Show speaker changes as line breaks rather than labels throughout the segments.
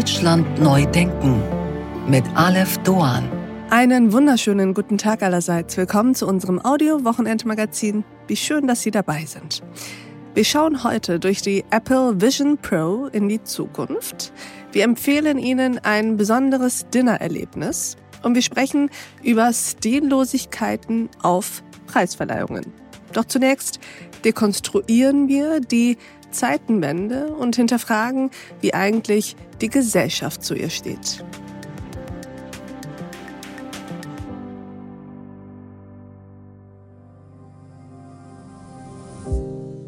Deutschland neu denken mit Aleph Doan.
Einen wunderschönen guten Tag allerseits. Willkommen zu unserem Audio-Wochenendmagazin. Wie schön, dass Sie dabei sind. Wir schauen heute durch die Apple Vision Pro in die Zukunft. Wir empfehlen Ihnen ein besonderes Dinnererlebnis und wir sprechen über Stillosigkeiten auf Preisverleihungen. Doch zunächst dekonstruieren wir die Zeitenwende und hinterfragen, wie eigentlich die Gesellschaft zu ihr steht.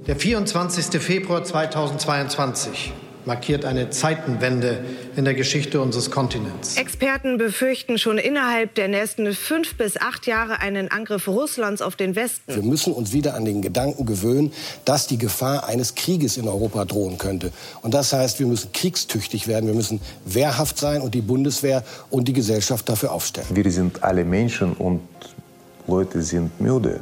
Der 24. Februar 2022 markiert eine Zeitenwende in der Geschichte unseres Kontinents.
Experten befürchten schon innerhalb der nächsten fünf bis acht Jahre einen Angriff Russlands auf den Westen.
Wir müssen uns wieder an den Gedanken gewöhnen, dass die Gefahr eines Krieges in Europa drohen könnte. Und das heißt, wir müssen kriegstüchtig werden, wir müssen wehrhaft sein und die Bundeswehr und die Gesellschaft dafür aufstellen.
Wir sind alle Menschen und Leute sind müde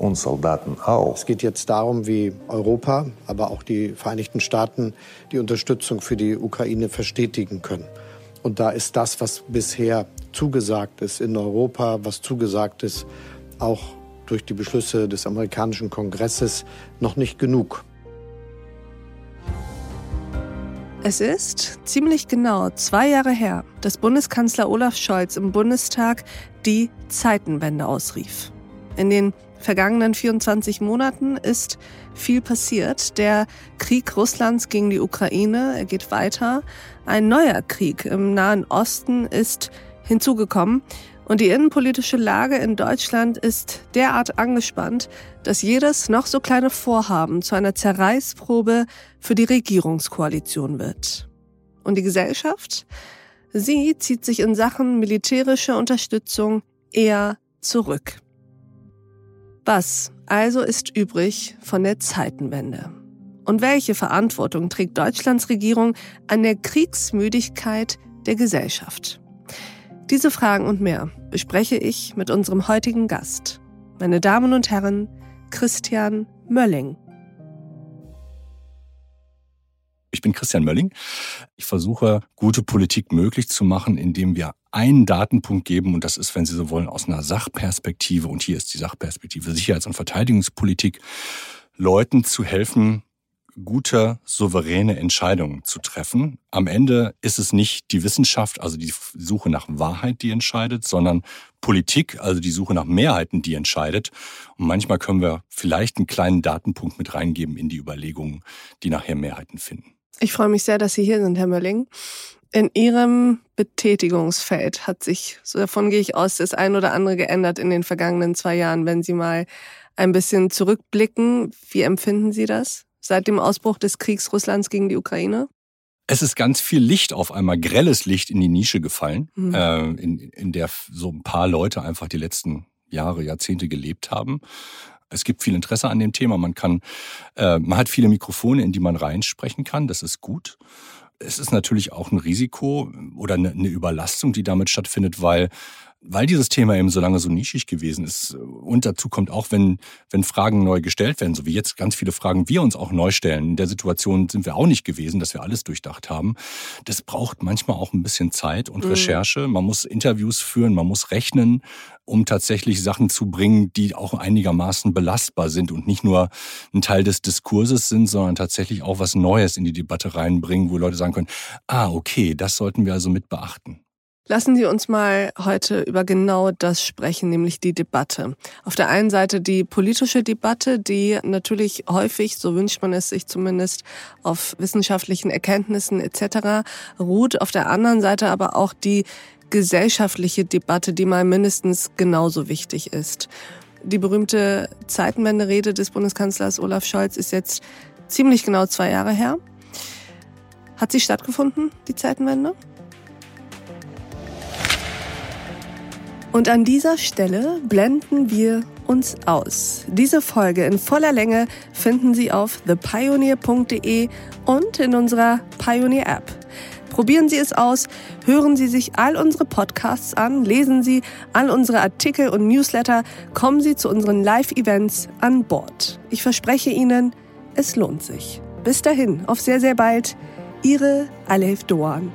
und Soldaten auch.
Es geht jetzt darum, wie Europa, aber auch die Vereinigten Staaten die Unterstützung für die Ukraine verstetigen können. Und da ist das, was bisher zugesagt ist in Europa, was zugesagt ist, auch durch die Beschlüsse des amerikanischen Kongresses, noch nicht genug.
Es ist ziemlich genau zwei Jahre her, dass Bundeskanzler Olaf Scholz im Bundestag die Zeitenwende ausrief. In den vergangenen 24 Monaten ist viel passiert. Der Krieg Russlands gegen die Ukraine, er geht weiter. Ein neuer Krieg im Nahen Osten ist hinzugekommen. Und die innenpolitische Lage in Deutschland ist derart angespannt, dass jedes noch so kleine Vorhaben zu einer Zerreißprobe für die Regierungskoalition wird. Und die Gesellschaft? Sie zieht sich in Sachen militärische Unterstützung eher zurück. Was also ist übrig von der Zeitenwende? Und welche Verantwortung trägt Deutschlands Regierung an der Kriegsmüdigkeit der Gesellschaft? Diese Fragen und mehr bespreche ich mit unserem heutigen Gast, meine Damen und Herren, Christian Mölling.
Ich bin Christian Mölling. Ich versuche, gute Politik möglich zu machen, indem wir einen Datenpunkt geben, und das ist, wenn Sie so wollen, aus einer Sachperspektive, und hier ist die Sachperspektive Sicherheits- und Verteidigungspolitik, Leuten zu helfen, gute, souveräne Entscheidungen zu treffen. Am Ende ist es nicht die Wissenschaft, also die Suche nach Wahrheit, die entscheidet, sondern Politik, also die Suche nach Mehrheiten, die entscheidet. Und manchmal können wir vielleicht einen kleinen Datenpunkt mit reingeben in die Überlegungen, die nachher Mehrheiten finden.
Ich freue mich sehr, dass Sie hier sind, Herr Mölling. In Ihrem Betätigungsfeld hat sich, so davon gehe ich aus, das ein oder andere geändert in den vergangenen zwei Jahren. Wenn Sie mal ein bisschen zurückblicken, wie empfinden Sie das seit dem Ausbruch des Kriegs Russlands gegen die Ukraine?
Es ist ganz viel Licht auf einmal, grelles Licht in die Nische gefallen, mhm. äh, in, in der so ein paar Leute einfach die letzten Jahre, Jahrzehnte gelebt haben. Es gibt viel Interesse an dem Thema. Man kann, äh, man hat viele Mikrofone, in die man reinsprechen kann. Das ist gut. Es ist natürlich auch ein Risiko oder eine Überlastung, die damit stattfindet, weil weil dieses Thema eben so lange so nischig gewesen ist und dazu kommt auch, wenn, wenn Fragen neu gestellt werden, so wie jetzt ganz viele Fragen wir uns auch neu stellen. In der Situation sind wir auch nicht gewesen, dass wir alles durchdacht haben. Das braucht manchmal auch ein bisschen Zeit und mhm. Recherche. Man muss Interviews führen, man muss rechnen, um tatsächlich Sachen zu bringen, die auch einigermaßen belastbar sind und nicht nur ein Teil des Diskurses sind, sondern tatsächlich auch was Neues in die Debatte reinbringen, wo Leute sagen können, ah, okay, das sollten wir also mit beachten.
Lassen Sie uns mal heute über genau das sprechen, nämlich die Debatte. Auf der einen Seite die politische Debatte, die natürlich häufig, so wünscht man es sich zumindest, auf wissenschaftlichen Erkenntnissen etc. ruht. Auf der anderen Seite aber auch die gesellschaftliche Debatte, die mal mindestens genauso wichtig ist. Die berühmte Zeitenwende-Rede des Bundeskanzlers Olaf Scholz ist jetzt ziemlich genau zwei Jahre her. Hat sie stattgefunden, die Zeitenwende? Und an dieser Stelle blenden wir uns aus. Diese Folge in voller Länge finden Sie auf thepioneer.de und in unserer Pioneer App. Probieren Sie es aus, hören Sie sich all unsere Podcasts an, lesen Sie all unsere Artikel und Newsletter, kommen Sie zu unseren Live-Events an Bord. Ich verspreche Ihnen, es lohnt sich. Bis dahin, auf sehr, sehr bald. Ihre Alef Doan.